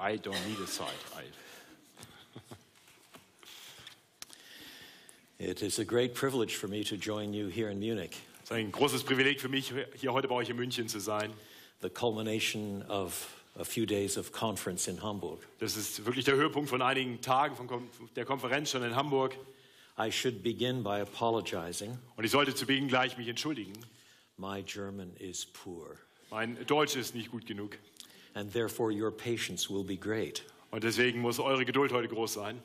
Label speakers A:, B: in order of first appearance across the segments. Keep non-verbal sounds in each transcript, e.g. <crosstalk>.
A: I don't need a side. I,
B: It is a great privilege for me to join you here in Munich,
A: es ist ein großes Privileg für mich, hier heute bei euch in München zu sein.
B: the culmination of a few days of conference in Hamburg.
A: Das ist wirklich der Höhepunkt von einigen Tagen von der Konferenz schon in Hamburg.
B: I should begin by apologizing.
A: Und ich sollte zu Beginn gleich mich entschuldigen.
B: My German is poor,
A: Mein Deutsch ist nicht gut genug.
B: And therefore your patience will be great.
A: Und deswegen muss eure Geduld heute groß sein.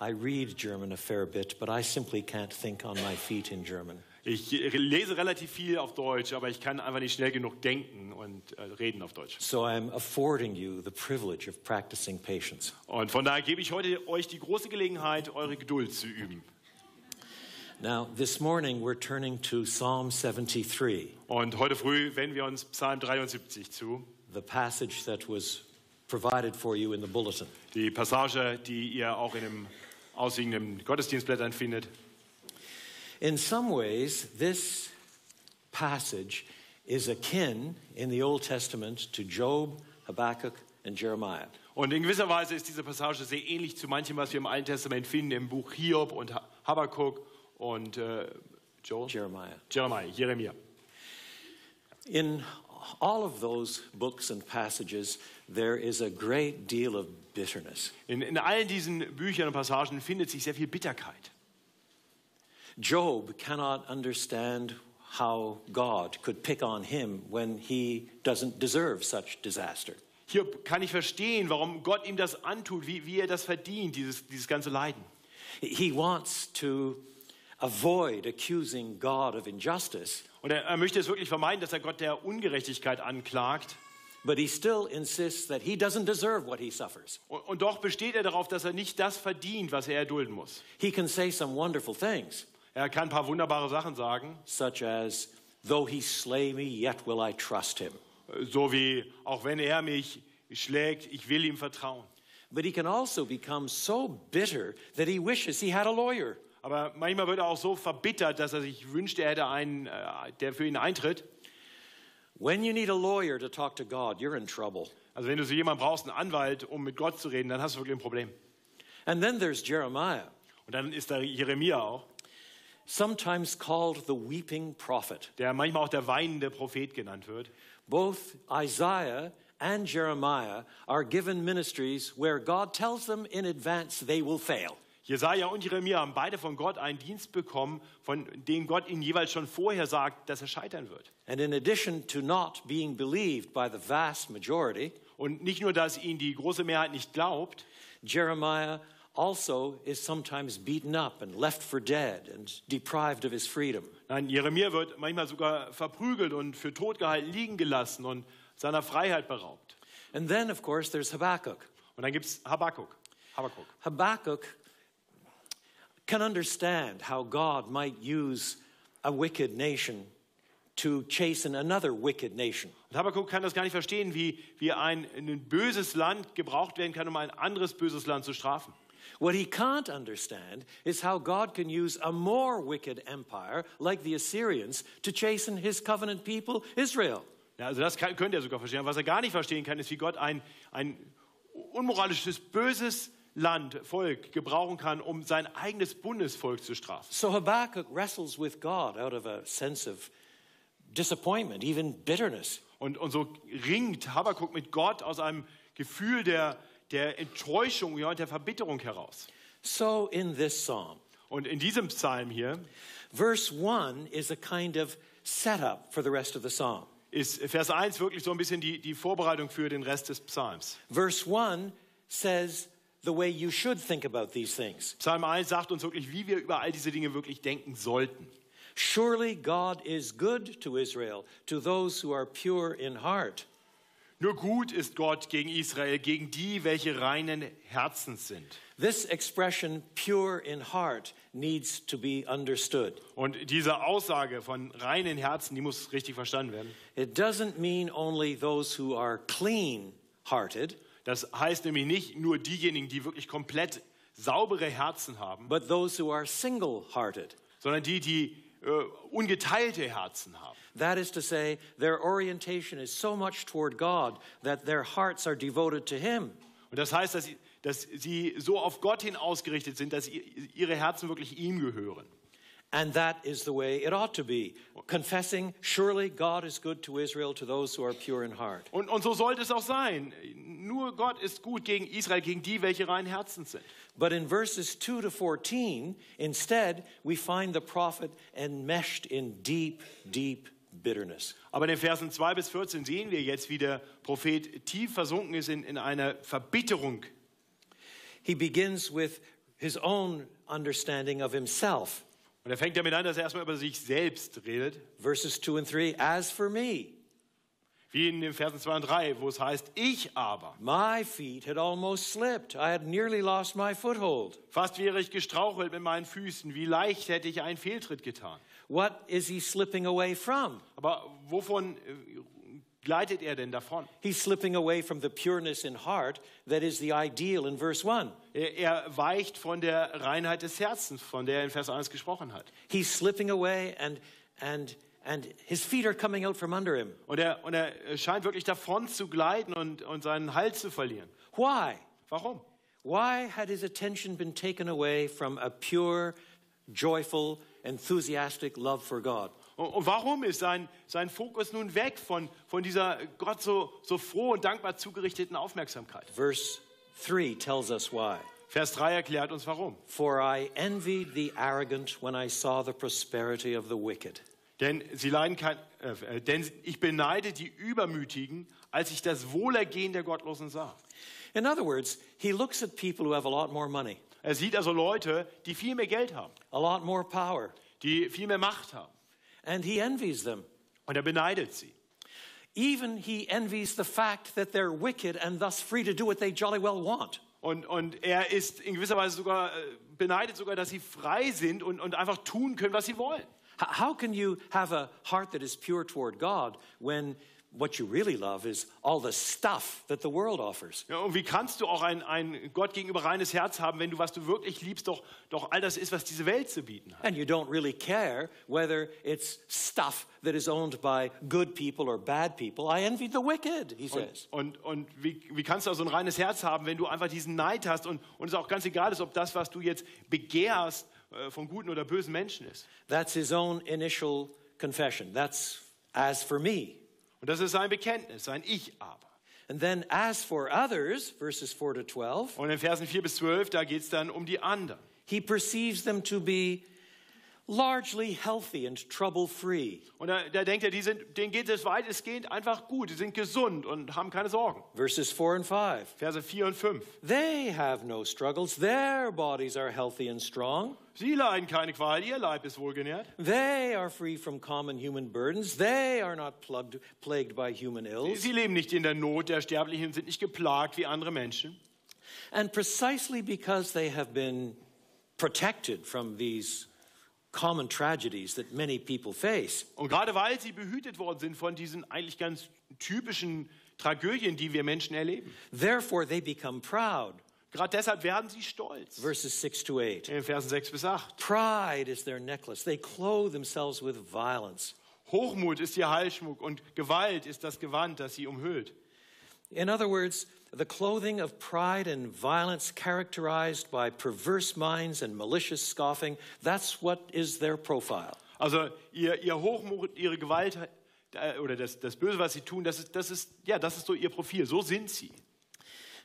B: I read German a fair bit, but I simply can't think on my feet in German.
A: Ich lese relativ viel auf Deutsch, aber ich kann einfach nicht schnell genug denken und äh, reden auf Deutsch.
B: So I'm affording you the privilege of practicing patience.
A: Und von daher gebe ich heute euch die große Gelegenheit, eure Geduld zu üben.
B: Now, this morning we're turning to Psalm 73,
A: Und heute früh wenden wir uns Psalm 73 zu.
B: The passage that was provided for you in the bulletin.
A: Die Passage, die ihr auch in dem ausliegenden Gottesdienstblättern findet.
B: In some ways, this passage is akin in the Old Testament to Job, Habakkuk, and Jeremiah.
A: Und in gewisser Weise ist diese Passage sehr ähnlich zu manchem, was wir im Alten Testament finden, im Buch Hiob und Ha- Habakkuk und äh, Joel?
B: Jeremiah.
A: Jeremiah, Jeremia.
B: In all of those books and passages, there is a great deal of bitterness.
A: In, in all diesen Büchern und Passagen findet sich sehr viel Bitterkeit.
B: Job cannot understand how God could pick on him when he doesn't deserve such disaster.
A: Hiob kann ich verstehen, warum Gott ihm das antut, wie, wie er das verdient, dieses, dieses ganze Leiden.
B: He wants to avoid accusing God of injustice,
A: Und er, er möchte es wirklich vermeiden, dass er Gott der Ungerechtigkeit anklagt.
B: but he still insists that he doesn't deserve what he suffers.
A: Und, und doch besteht er darauf, dass er nicht das verdient, was er erdulden muss.
B: He can say some wonderful things,
A: Er kann ein paar wunderbare Sachen sagen,
B: such as, Though he slay me, yet will I trust him.
A: so wie, auch wenn er mich schlägt, ich will ihm vertrauen.
B: But he can also become so bitter that he wishes he had a lawyer.
A: Aber manchmal wird er auch so verbittert, dass er sich wünscht, er hätte einen, äh, der für ihn eintritt.
B: When you need a lawyer to talk to God, you're in trouble.
A: Also wenn du so jemanden brauchst, einen Anwalt, um mit Gott zu reden, dann hast du wirklich ein Problem.
B: And then there's Jeremiah,
A: Und dann ist da Jeremia auch,
B: sometimes called the weeping prophet.
A: der manchmal auch der weinende Prophet genannt wird.
B: Both Isaiah and Jeremiah are given ministries where God tells them in advance they will fail.
A: Jesaja und Jeremia haben beide von Gott einen Dienst bekommen, von dem Gott ihnen jeweils schon vorher sagt, dass er scheitern wird.
B: And in addition to not being believed by the vast majority,
A: Und nicht nur, dass ihnen die große Mehrheit nicht glaubt,
B: Jeremiah also is sometimes beaten up and left for dead and deprived of his freedom.
A: nein, Jeremia wird manchmal sogar verprügelt und für tot gehalten liegen gelassen und seiner Freiheit beraubt.
B: And then, of course, there's Habakkuk.
A: Und dann gibt es Habakkuk. Habakkuk.
B: Habakkuk can understand how God might use a wicked nation to chasten another wicked nation.
A: Und Habakkuk kann das gar nicht verstehen, wie, wie ein, ein böses Land gebraucht werden kann, um ein anderes böses Land zu strafen.
B: What he can't understand is how God can use a more wicked empire like the Assyrians to chasten his covenant people, Israel.
A: Ja, also das kann, könnte er sogar verstehen. Was er gar nicht verstehen kann, ist, wie Gott ein, ein unmoralisches, böses Land, Volk gebrauchen kann, um sein eigenes Bundesvolk zu strafen.
B: So Habakkuk wrestles with God out of a sense of disappointment, even bitterness.
A: Und, und so ringt Habakkuk mit Gott aus einem Gefühl der, der Enttäuschung ja, und der Verbitterung heraus.
B: So in this psalm,
A: Und in diesem Psalm hier
B: verse 1 is a kind of setup for the rest of the psalm.
A: ist Vers 1 wirklich so ein bisschen die, die Vorbereitung für den Rest des Psalms.
B: Verse 1 says the way you should think about these things.
A: Psalm 1 sagt uns wirklich, wie wir über all diese Dinge wirklich denken sollten.
B: Surely God is good to Israel, to those who are pure in heart.
A: Nur gut ist Gott gegen Israel, gegen die, welche reinen Herzens sind.
B: This expression, pure in heart, needs to be understood.
A: Und diese Aussage von reinen Herzen, die muss richtig verstanden werden.
B: It doesn't mean only those who are clean hearted,
A: Das heißt nämlich nicht nur diejenigen, die wirklich komplett saubere Herzen haben,
B: but those who are single hearted.
A: sondern die, die äh, ungeteilte Herzen haben.
B: That is to say, their orientation is so much toward God that their hearts are devoted to Him.
A: Und das heißt, dass sie, dass sie so auf Gott hin ausgerichtet sind, dass ihre Herzen wirklich ihm gehören.
B: And that is the way it ought to be. Confessing, surely God is good to Israel, to those who are pure in heart.
A: Und, und so sollte es auch sein. Nur Gott ist gut gegen Israel, gegen die, welche rein Herzens sind.
B: But in verses 2 to 14, instead, we find the prophet enmeshed in deep, deep bitterness.
A: Aber in den Versen 2 bis 14 sehen wir jetzt, wie der Prophet tief versunken ist in, in einer Verbitterung.
B: He begins with his own understanding of himself.
A: Und er fängt damit an, dass er erstmal über sich selbst redet.
B: Verses 2 and 3 As for me,
A: Wie in den Versen 2 und 3, wo es heißt, ich aber.
B: my feet had almost slipped. I had nearly lost my foothold.
A: Fast wäre ich gestrauchelt mit meinen Füßen. Wie leicht hätte ich einen Fehltritt getan.
B: What is he slipping away from?
A: Aber wovon äh, gleitet er denn davon?
B: He's slipping away from the pureness in heart that is the ideal in verse 1.
A: Er, er weicht von der Reinheit des Herzens, von der er in Vers 1 gesprochen hat.
B: He's slipping away and and and his feet are coming out from under him.
A: Und er, und er scheint wirklich davon zu gleiten und, und seinen Halt zu verlieren.
B: Why?
A: Warum?
B: Why had his attention been taken away from a pure, joyful, enthusiastic love for God?
A: Und, warum ist sein, sein Fokus nun weg von, von dieser Gott so, so froh und dankbar zugerichteten Aufmerksamkeit?
B: Verse 3 tells us why.
A: Vers 3 erklärt uns warum.
B: For I envied the arrogant when I saw the prosperity of the wicked.
A: Denn, sie leiden kein, äh, äh, denn ich beneide die Übermütigen, als ich das Wohlergehen der Gottlosen sah.
B: In other words, he looks at people who have a lot more money,
A: Er sieht also Leute, die viel mehr Geld haben,
B: a lot more power,
A: die viel mehr Macht haben.
B: And he envies them.
A: Und er beneidet sie.
B: Even he envies the fact that they're wicked and thus free to do what they jolly well want.
A: Und, und er ist in gewisser Weise sogar, äh, beneidet sogar, dass sie frei sind und, und einfach tun können, was sie wollen.
B: How can you have a heart that is pure toward God when what you really love is all the stuff that the world offers?
A: Ja, und wie kannst du auch ein, ein Gott gegenüber reines Herz haben, wenn du, was du wirklich liebst, doch, doch all das ist, was diese Welt zu bieten hat?
B: And you don't really care whether it's stuff that is owned by good people or bad people. I envy the wicked, he says.
A: Und, und wie, wie kannst du also ein reines Herz haben, wenn du einfach diesen Neid hast und, und es auch ganz egal ist, ob das, was du jetzt begehrst, äh, von guten oder bösen Menschen ist?
B: That's his own initial confession. That's as for me.
A: Und das ist sein Bekenntnis, sein Ich aber.
B: And then as for others, verses 4 to 12,
A: Und in Versen 4 bis 12, da geht es dann um die anderen.
B: he perceives them to be largely healthy and trouble free.
A: Und da, da denkt er, die sind, denen geht es weitestgehend einfach gut. Die sind gesund und haben keine Sorgen.
B: Verses 4 and 5.
A: Verse 4 und 5.
B: They have no struggles. Their bodies are healthy and strong.
A: Sie leiden keine Qual, ihr Leib ist wohlgenährt.
B: They are free from common human burdens. They are not plugged, plagued by human ills.
A: Sie leben nicht in der Not der Sterblichen sind nicht geplagt wie andere Menschen.
B: And precisely because they have been protected from these common tragedies that many people face,
A: Und gerade weil sie behütet worden sind von diesen eigentlich ganz typischen Tragödien, die wir Menschen erleben.
B: therefore they become proud.
A: Gerade deshalb werden sie stolz.
B: Verses 6 to 8.
A: In Versen 6 bis 8.
B: Pride is their necklace. They clothe themselves with violence.
A: Hochmut ist ihr Halsschmuck und Gewalt ist das Gewand, das sie umhüllt.
B: In other words, the clothing of pride and violence characterized by perverse minds and malicious scoffing, that's what is their profile.
A: Also ihr, ihr Hochmut, ihre Gewalt äh, oder das, das Böse, was sie tun, das ist, das, ist, ja, das ist so ihr Profil. So sind sie.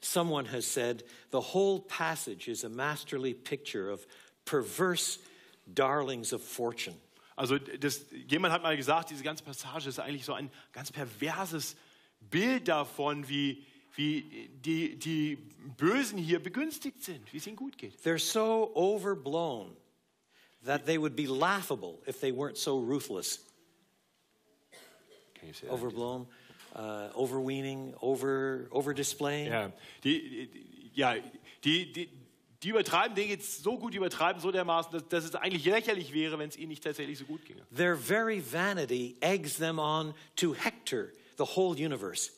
B: Someone has said the whole passage is a masterly picture of perverse darlings of fortune.
A: Also das, jemand hat mal gesagt, diese ganze Passage ist eigentlich so ein ganz perverses Bild davon, wie, wie die, die Bösen hier begünstigt sind, wie es ihnen gut geht.
B: They're so overblown that they would be laughable if they weren't so ruthless. Overblown, uh, overweening, over, overdisplaying.
A: Ja, die, die, ja, die, die, die übertreiben Dinge jetzt so gut übertreiben, so dermaßen, dass, dass es eigentlich lächerlich wäre, wenn es ihnen nicht tatsächlich so gut ginge.
B: Their very vanity eggs them on to hector the whole universe.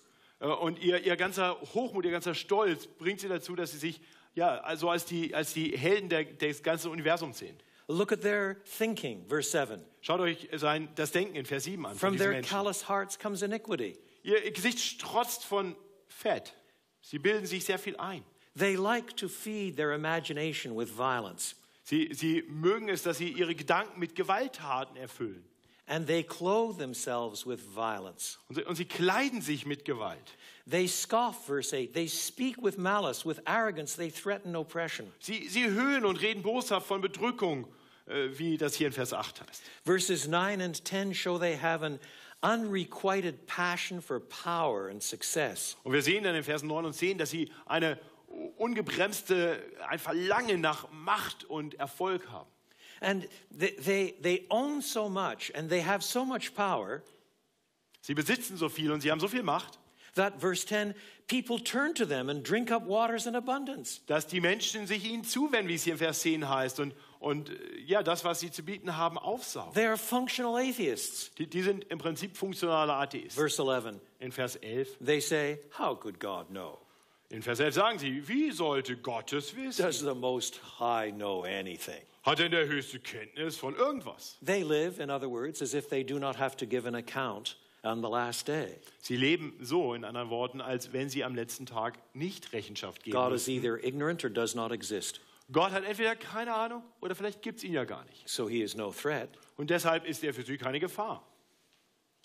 A: Äh, Und ihr, ihr ganzer Hochmut, ihr ganzer Stolz bringt sie dazu, dass sie sich ja, also als, die, als die Helden der, des ganzen Universums sehen.
B: Look at their thinking, verse 7.
A: Schaut euch sein, das Denken in Vers 7 an.
B: From their
A: Menschen.
B: callous hearts comes iniquity.
A: Ihr Gesicht strotzt von Fett. Sie bilden sich sehr viel ein.
B: They like to feed their imagination with violence,
A: Sie, sie mögen es, dass sie ihre Gedanken mit Gewalttaten erfüllen.
B: And they clothe themselves with violence.
A: Und sie, und sie kleiden sich mit Gewalt.
B: They scoff, verse 8. They speak with malice, with arrogance, they threaten oppression.
A: Sie, sie höhnen und reden boshaft von Bedrückung, äh, wie das hier in Vers 8 heißt.
B: Verses 9 and 10 show they have an unrequited passion for power and success.
A: Und wir sehen dann in Versen 9 und 10, dass sie eine ungebremste, ein Verlangen nach Macht und Erfolg haben.
B: And they, they, they own so much and they have so much power
A: Sie besitzen so viel und sie haben so viel Macht,
B: that, verse 10, people turn to them and drink up waters in abundance.
A: dass die Menschen sich ihnen zuwenden, wie es hier in Vers 10 heißt, und, und äh, ja, das, was sie zu bieten haben, aufsaugen.
B: They are functional atheists.
A: Die, die sind im Prinzip funktionale Atheisten.
B: Verse 11,
A: In Vers 11,
B: they say, How could God know?
A: in Vers 11 sagen sie, wie sollte Gott es wissen?
B: Does the Most High know anything?
A: Hat denn der höchste Kenntnis von irgendwas?
B: They live, in other words, as if they do not have to give an account on the last day.
A: Sie leben so, in anderen Worten, als wenn sie am letzten Tag nicht Rechenschaft geben
B: God is
A: müssen.
B: either ignorant or does not exist.
A: Gott hat entweder keine Ahnung oder vielleicht gibt es ihn ja gar nicht.
B: So he is no threat.
A: Und deshalb ist er für sie keine Gefahr.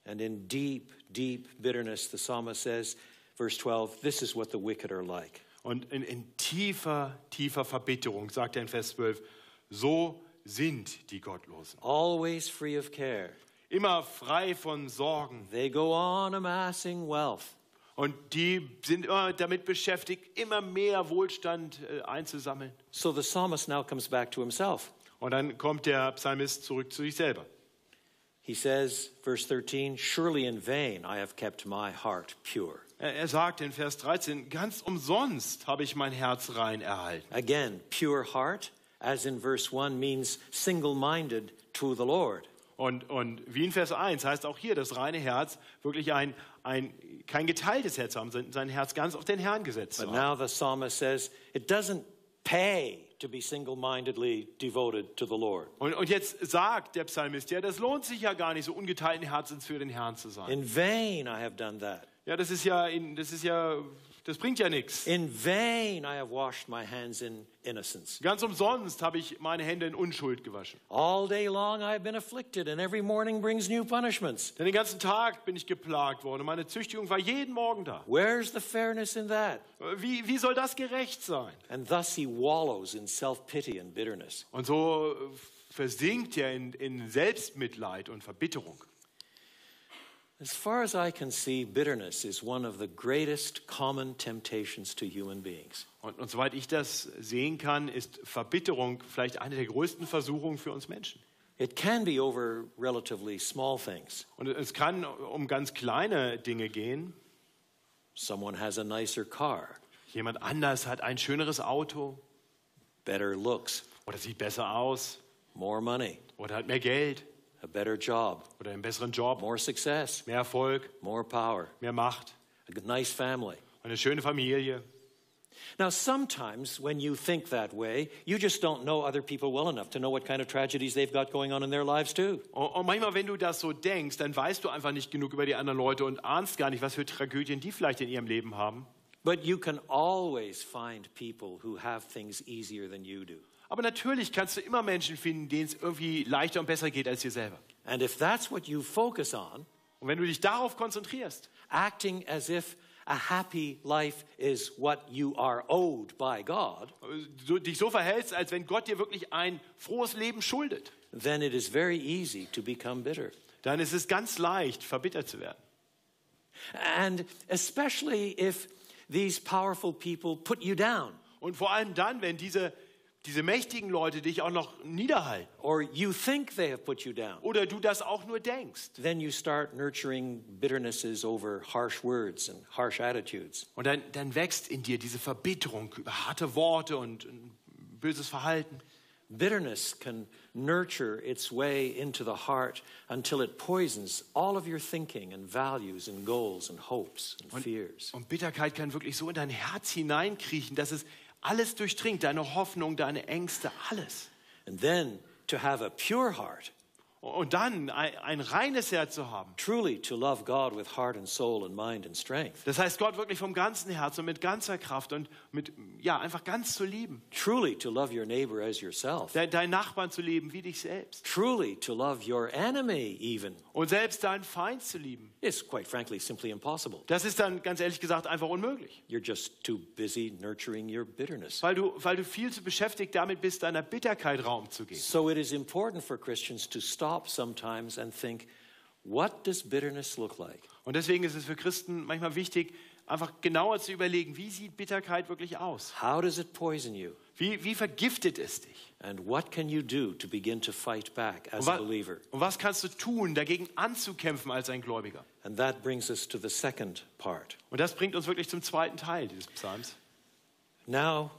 B: And in deep, deep bitterness, the psalmist says, verse 12, this is what the wicked are like.
A: Und in, in tiefer, tiefer Verbitterung, sagt er in Vers 12, so sind die Gottlosen.
B: Always free of care.
A: Immer frei von Sorgen.
B: They go on amassing wealth.
A: Und die sind immer damit beschäftigt, immer mehr Wohlstand äh, einzusammeln.
B: So the psalmist now comes back to himself.
A: Und dann kommt der Psalmist zurück zu sich selber.
B: He says, verse 13, Surely in vain I have kept my heart pure.
A: Er, er sagt in Vers 13, ganz umsonst habe ich mein Herz rein erhalten.
B: Again, pure heart, as in verse 1, means single minded to the Lord.
A: Und, und wie in Vers 1 heißt auch hier das reine Herz wirklich ein, ein, kein geteiltes Herz haben, sein sein Herz ganz auf den Herrn gesetzt
B: But now the psalmist says, It doesn't pay to be single mindedly devoted to the Lord.
A: Und, und jetzt sagt der Psalmist, ja, das lohnt sich ja gar nicht, so ungeteilten Herzens für den Herrn zu sein.
B: In vain I have done that.
A: Ja, das ist ja, das ist ja, das bringt ja nichts.
B: In vain I have washed my hands in innocence.
A: Ganz umsonst habe ich meine Hände in Unschuld gewaschen.
B: All day long I have been afflicted, and every morning brings new punishments.
A: Denn den ganzen Tag bin ich geplagt worden und meine Züchtigung war jeden Morgen da.
B: Where's the fairness in that?
A: Wie, wie soll das gerecht sein?
B: And thus he wallows in self pity and bitterness.
A: Und so versinkt er in, in Selbstmitleid und Verbitterung.
B: As far as I can see, bitterness is one of the greatest common temptations to human beings.
A: Und, und soweit ich das sehen kann, ist Verbitterung vielleicht eine der größten Versuchungen für uns Menschen.
B: It can be over relatively small things.
A: Und es kann um ganz kleine Dinge gehen.
B: Someone has a nicer car,
A: Jemand anders hat ein schöneres Auto
B: better looks,
A: oder sieht besser aus
B: more money,
A: oder hat mehr Geld
B: a better job,
A: oder einen besseren Job,
B: more success,
A: mehr Erfolg,
B: more power,
A: mehr Macht
B: a nice family.
A: eine schöne Familie.
B: Now, sometimes when you think that way, you just don't know other people well enough to know what kind of tragedies they've got going on in their lives, too.
A: Und und manchmal, wenn du das so denkst, dann weißt du einfach nicht genug über die anderen Leute und ahnst gar nicht, was für Tragödien die vielleicht in ihrem Leben haben.
B: But you can always find people who have things easier than you do.
A: Aber natürlich kannst du immer Menschen finden, denen es irgendwie leichter und besser geht als dir selber.
B: And if that's what you focus on,
A: Und wenn du dich darauf konzentrierst,
B: acting as if a happy life is what you are owed by God,
A: du dich so verhältst, als wenn Gott dir wirklich ein frohes Leben schuldet,
B: then it is very easy to become bitter.
A: dann ist es ganz leicht, verbittert zu werden.
B: And especially if these powerful people put you down
A: Und vor allem dann, wenn diese, diese mächtigen Leute dich auch noch niederhalten
B: or you think they have put you down.
A: oder du das auch nur denkst.
B: Then you start nurturing bitternesses over harsh words and harsh attitudes.
A: Und dann, dann wächst in dir diese Verbitterung über harte Worte und ein böses Verhalten.
B: Bitterness can nurture its way into the heart until it poisons all of your thinking and values and goals and hopes and fears.
A: Und Bitterkeit kann wirklich so in dein Herz hineinkriechen, dass es alles durchdringt, deine Hoffnung, deine Ängste, alles.
B: And then to have a pure heart,
A: Und dann ein, ein reines Herz zu haben.
B: truly to love God with heart and soul and mind and strength,
A: Das heißt, Gott wirklich vom ganzen Herzen und mit ganzer Kraft und mit, ja, einfach ganz zu lieben.
B: truly to love your neighbor as yourself,
A: De, deinen Nachbarn zu lieben wie dich selbst.
B: truly to love your enemy even,
A: Und selbst deinen Feind zu lieben.
B: Is quite frankly simply impossible.
A: Das ist dann ganz ehrlich gesagt einfach unmöglich.
B: You're just too busy nurturing your bitterness.
A: Weil du, weil du viel zu beschäftigt damit bist, deiner Bitterkeit Raum zu geben.
B: So it is important for Christians to stop sometimes and think, what does bitterness look like?
A: Und deswegen ist es für Christen manchmal wichtig, einfach genauer zu überlegen, wie sieht Bitterkeit wirklich aus?
B: How does it poison you?
A: Wie, wie vergiftet es dich?
B: And what can you do to begin to fight back as
A: Und
B: a believer?
A: und was kannst du tun, dagegen anzukämpfen als ein Gläubiger?
B: And that brings us to the second part.
A: Und das bringt uns wirklich zum zweiten Teil dieses Psalms.
B: Now,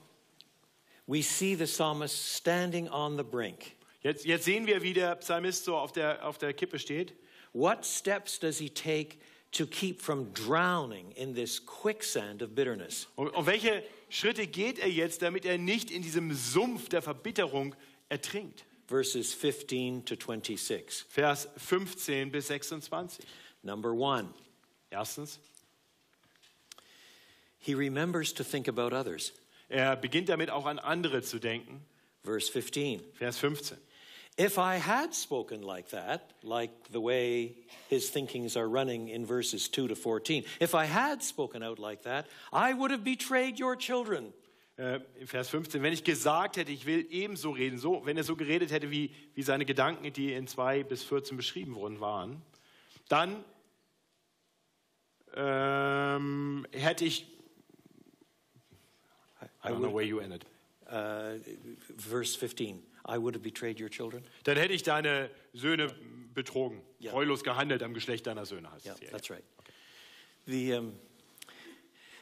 B: we see the psalmist standing on the brink.
A: Jetzt, jetzt sehen wir, wie der Psalmist so auf der, auf der Kippe steht.
B: What steps does he take to keep from drowning in this quicksand of bitterness?
A: Und, und welche Schritte geht er jetzt, damit er nicht in diesem Sumpf der Verbitterung ertrinkt?
B: Verses 15 to 26.
A: Vers 15 bis 26.
B: Number one,
A: Erstens,
B: he remembers to think about others.
A: er beginnt damit auch an andere zu denken.
B: Verse 15.
A: Vers 15.
B: If I had spoken like that, like the way his thinkings are running in verses 2 to 14, if I had spoken out like that, I would have betrayed your children.
A: Äh, Vers 15. Wenn ich gesagt hätte, ich will ebenso reden, so, wenn er so geredet hätte, wie, wie seine Gedanken, die in 2 bis 14 beschrieben worden waren, dann ähm, hätte ich. I don't know where you ended.
B: Uh, verse 15, I would have betrayed your children.
A: Dann hätte ich deine Söhne betrogen,
B: Ja.
A: treulos gehandelt am Geschlecht deiner Söhne. Heißt
B: Yeah,
A: es hier.
B: that's right. The, um,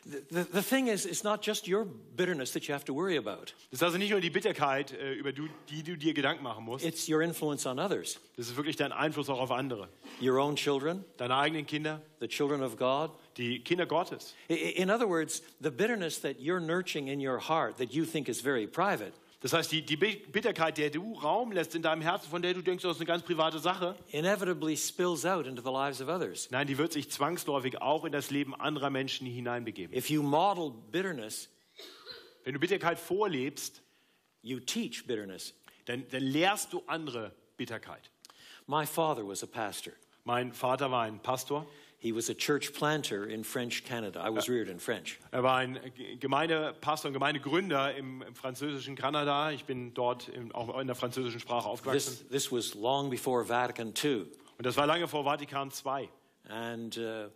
B: the, the, thing is, it's not just your bitterness that you have to worry about,
A: Das ist also nicht nur die Bitterkeit, äh, über du, die du dir Gedanken machen musst.
B: it's your influence on others,
A: Das ist wirklich dein Einfluss auch auf andere.
B: your own children,
A: Deine eigenen Kinder,
B: the children of God.
A: die Kinder Gottes.
B: In other words, the bitterness that you're nurturing in your heart that you think is very private
A: Das heißt, die, die Bitterkeit, der du Raum lässt in deinem Herzen, von der du denkst, das ist eine ganz private Sache,
B: inevitably spills out into the lives of others.
A: nein, die wird sich zwangsläufig auch in das Leben anderer Menschen hineinbegeben.
B: If you model bitterness,
A: Wenn du Bitterkeit vorlebst,
B: you teach bitterness.
A: dann, dann lehrst du andere Bitterkeit.
B: My father was a pastor.
A: Mein Vater war ein Pastor.
B: He was a church planter in French Canada. I was reared in French.
A: Er war ein Gemeindepastor und Gemeindegründer im, im französischen Kanada. Ich bin dort im, auch in der französischen Sprache aufgewachsen.
B: This, this was long before Vatican II.
A: Und das war lange vor Vatikan II.
B: And uh,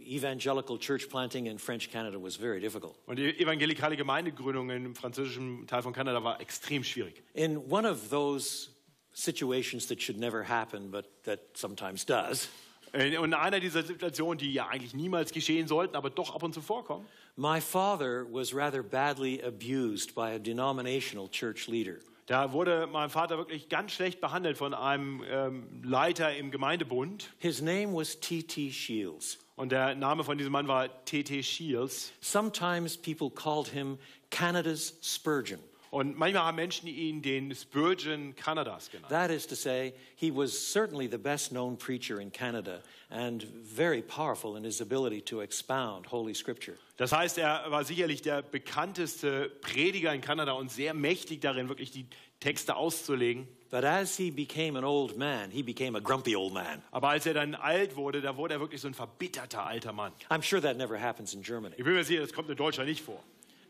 B: evangelical church planting in French Canada was very difficult.
A: Und die evangelikale Gemeindegründung im französischen Teil von Kanada war extrem schwierig.
B: In one of those situations that should never happen, but that sometimes does,
A: Und in einer dieser Situationen, die ja eigentlich niemals geschehen sollten, aber doch ab und zu vorkommen,
B: my father was rather badly abused by a denominational church leader.
A: da wurde mein Vater wirklich ganz schlecht behandelt von einem ähm, Leiter im Gemeindebund.
B: His name was T.T. Shields.
A: Und der Name von diesem Mann war T.T. Shields.
B: Sometimes people called him Canada's Spurgeon.
A: Und manchmal haben Menschen ihn den Spurgeon Kanadas genannt.
B: That is to say, he was certainly the best known preacher in Canada and very powerful in his ability to expound Holy Scripture.
A: Das heißt, er war sicherlich der bekannteste Prediger in Kanada und sehr mächtig darin, wirklich die Texte auszulegen.
B: But as he became an old man, he became a grumpy old man.
A: Aber als er dann alt wurde, da wurde er wirklich so ein verbitterter alter Mann.
B: I'm sure that never happens in Germany,
A: Ich bin mir sicher, das kommt in Deutschland nicht vor.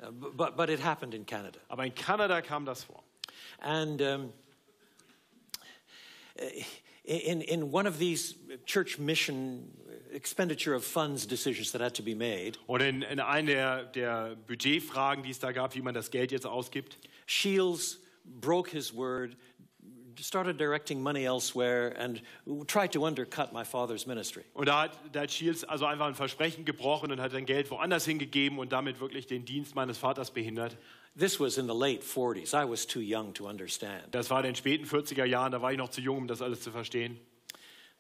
B: Uh, but, but it happened in Canada.
A: Aber in Kanada kam das vor.
B: And um, in, in one of these church mission expenditure of funds decisions that had to be made,
A: Und in, in einer der, der Budgetfragen, die es da gab, wie man das Geld jetzt ausgibt,
B: Shields broke his word, started directing money elsewhere, and tried to undercut my father's ministry.
A: und da hat, da hat Shields also einfach ein Versprechen gebrochen und hat sein Geld woanders hingegeben und damit wirklich den Dienst meines Vaters behindert.
B: This was in the late 40s. I was too young to understand.
A: Das war in den späten 40er Jahren, da war ich noch zu jung, um das alles zu verstehen.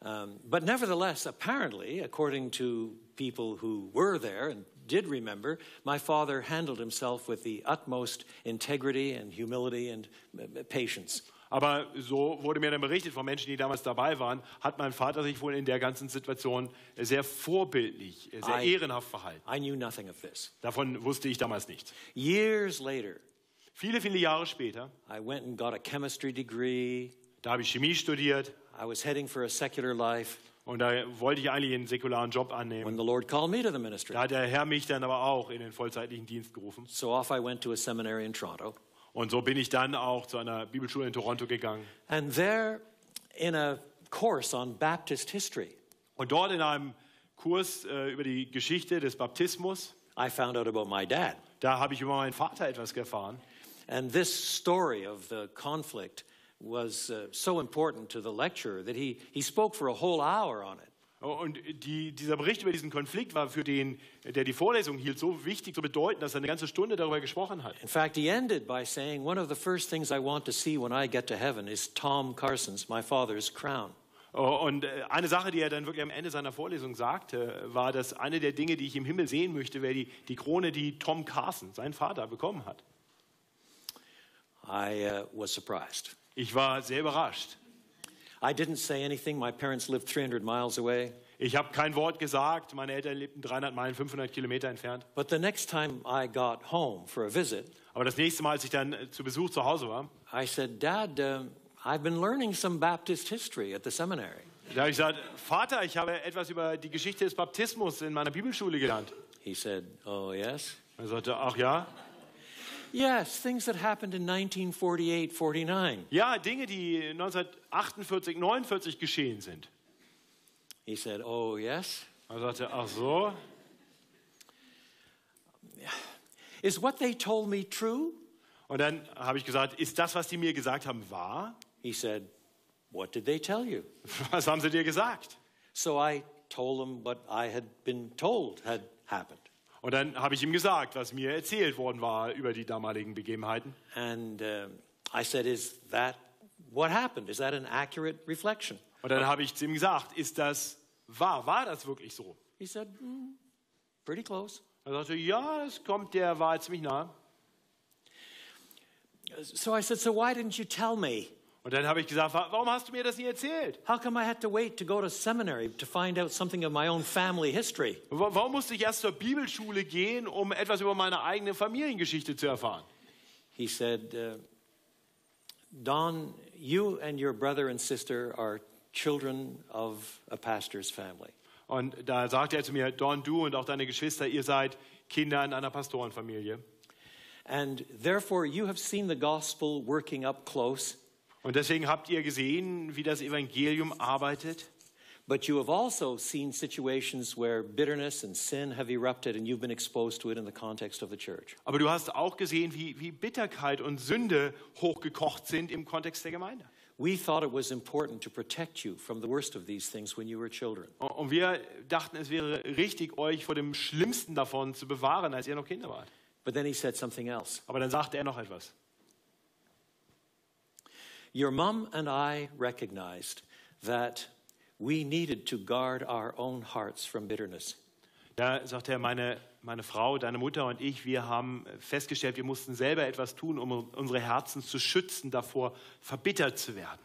B: Um, but nevertheless, apparently, according to people who were there and did remember, my father handled himself with the utmost integrity and humility and uh, patience.
A: Aber so wurde mir dann berichtet von Menschen, die damals dabei waren, hat mein Vater sich wohl in der ganzen Situation sehr vorbildlich, sehr
B: I-
A: ehrenhaft verhalten.
B: I knew nothing of this.
A: Davon wusste ich damals nichts.
B: Years later,
A: Viele, viele Jahre später,
B: I went and got a chemistry degree.
A: da habe ich Chemie studiert
B: I was heading for a secular life
A: und da wollte ich eigentlich einen säkularen Job annehmen.
B: when the Lord called me to the ministry.
A: Da hat der Herr mich dann aber auch in den vollzeitlichen Dienst gerufen.
B: So off I went to a seminary in Toronto.
A: Und so bin ich dann auch zu einer Bibelschule in Toronto gegangen.
B: And there, in a course on Baptist history,
A: Und dort in einem Kurs äh, über die Geschichte des Baptismus,
B: I found out about my dad.
A: da habe ich über meinen Vater etwas erfahren.
B: And this story of the conflict was uh, so important to the lecturer that he, he spoke for a whole hour on it.
A: Und die, dieser Bericht über diesen Konflikt war für den, der die Vorlesung hielt, so wichtig, so bedeutend, dass er eine ganze Stunde darüber gesprochen hat.
B: In fact, he ended by saying, One of the first things I want to see when I get to heaven is Tom Carson's, my father's crown.
A: Oh, Und äh, eine Sache, die er dann wirklich am Ende seiner Vorlesung sagte, war, dass eine der Dinge, die ich im Himmel sehen möchte, wäre die, die Krone, die Tom Carson, sein Vater, bekommen hat.
B: I uh, was surprised.
A: Ich war sehr überrascht.
B: I didn't say anything. My parents lived 300 miles away.
A: Ich habe kein Wort gesagt. Meine Eltern lebten 300 Meilen, 500 Kilometer entfernt.
B: But the next time I got home for a visit,
A: Aber das nächste Mal, als ich dann äh, zu Besuch zu Hause war,
B: I said, Dad, um, I've been learning some Baptist history at the seminary.
A: da habe ich gesagt, Vater, ich habe etwas über die Geschichte des Baptismus in meiner Bibelschule gelernt.
B: He said, Oh, yes?
A: Er sagte, ach ja?
B: Yes, things that happened in 1948 49.
A: Ja, Dinge, die 1948, 49 geschehen sind.
B: He said, Oh, yes?
A: Er sagte, ach so?
B: Is what they told me true?
A: Und dann habe ich gesagt, ist das, was die mir gesagt haben, wahr?
B: He said, What did they tell you? <laughs>
A: Was haben sie dir gesagt?
B: So I told him what I had been told had happened.
A: Und dann habe ich ihm gesagt, was mir erzählt worden war über die damaligen Begebenheiten.
B: And um, I said, Is that what happened? Is that an accurate reflection?
A: Und dann habe ich zu ihm gesagt, ist das wahr? War das wirklich so?
B: He said, "Mm, Pretty close.
A: Er sagte, ja, es kommt der Wahrheit ziemlich nah.
B: So I said, So why didn't you tell me?
A: Und dann habe ich gesagt, "Wa- warum hast du mir das nie erzählt?
B: How come I had to wait to go to seminary to find out something of my own family history?
A: Wa- Warum musste ich erst zur Bibelschule gehen, um etwas über meine eigene Familiengeschichte zu erfahren?
B: He said, uh, Don, you and your brother and sister are children of a pastor's family.
A: Und da sagte er zu mir, Don, du und auch deine Geschwister, ihr seid Kinder in einer Pastorenfamilie.
B: And therefore, you have seen the gospel working up close,
A: Und deswegen habt ihr gesehen, wie das Evangelium arbeitet.
B: but you have also seen situations where bitterness and sin have erupted, and you've been exposed to it in the context of the church.
A: Aber du hast auch gesehen, wie, wie Bitterkeit und Sünde hochgekocht sind im Kontext der Gemeinde.
B: We thought it was important to protect you from the worst of these things when you were children.
A: Und wir dachten, es wäre richtig, euch vor dem Schlimmsten davon zu bewahren, als ihr noch Kinder wart.
B: But then he said something else.
A: Aber dann sagte er noch etwas.
B: Your mom and I recognized that we needed to guard our own hearts from bitterness.
A: Da sagte er, meine, meine Frau, deine Mutter und ich, wir haben festgestellt, wir mussten selber etwas tun, um unsere Herzen zu schützen, davor verbittert zu werden.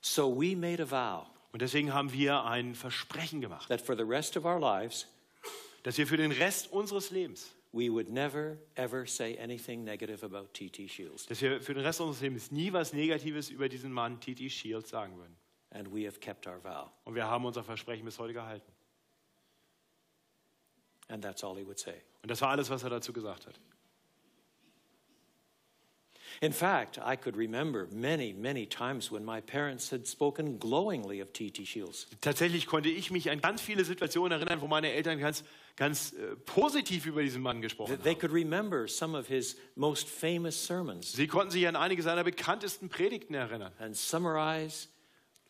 B: So we made a vow
A: Und deswegen haben wir ein Versprechen gemacht,
B: that for the rest of our lives,
A: dass wir für den Rest unseres Lebens,
B: we would never, ever say anything negative about T.T. Shields.
A: dass wir für den Rest unseres Lebens nie was Negatives über diesen Mann Titi Shields sagen würden.
B: And we have kept our vow.
A: Und wir haben unser Versprechen bis heute gehalten.
B: And that's all he would say.
A: Und das war alles, was er dazu gesagt hat.
B: In fact, I could remember many, many times when my parents had spoken glowingly of T.T. Shields.
A: Tatsächlich konnte ich mich an ganz viele Situationen erinnern, wo meine Eltern ganz, ganz äh, positiv über diesen Mann gesprochen
B: They could remember some of his most famous sermons
A: Sie konnten sich an einige seiner bekanntesten Predigten erinnern.
B: and summarize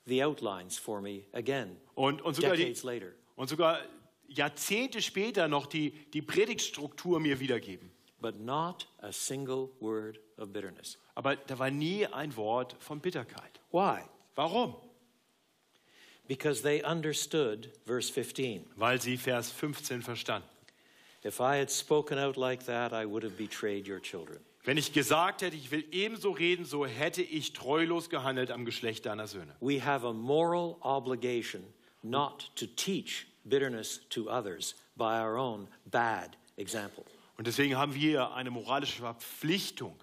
B: the outlines for me again,
A: Und, und, sogar, die,
B: decades later.
A: und sogar Jahrzehnte später noch die, die Predigtstruktur mir wiedergeben.
B: But not a single word of bitterness.
A: Aber da war nie ein Wort von Bitterkeit.
B: Why?
A: Warum?
B: Because they understood verse 15.
A: Weil sie Vers 15 verstanden.
B: If I had spoken out like that, I would have betrayed your children.
A: Wenn ich gesagt hätte, ich will ebenso reden, so hätte ich treulos gehandelt am Geschlecht deiner Söhne.
B: We have a moral obligation not to teach bitterness to others by our own bad example.
A: Und deswegen haben wir eine moralische Verpflichtung,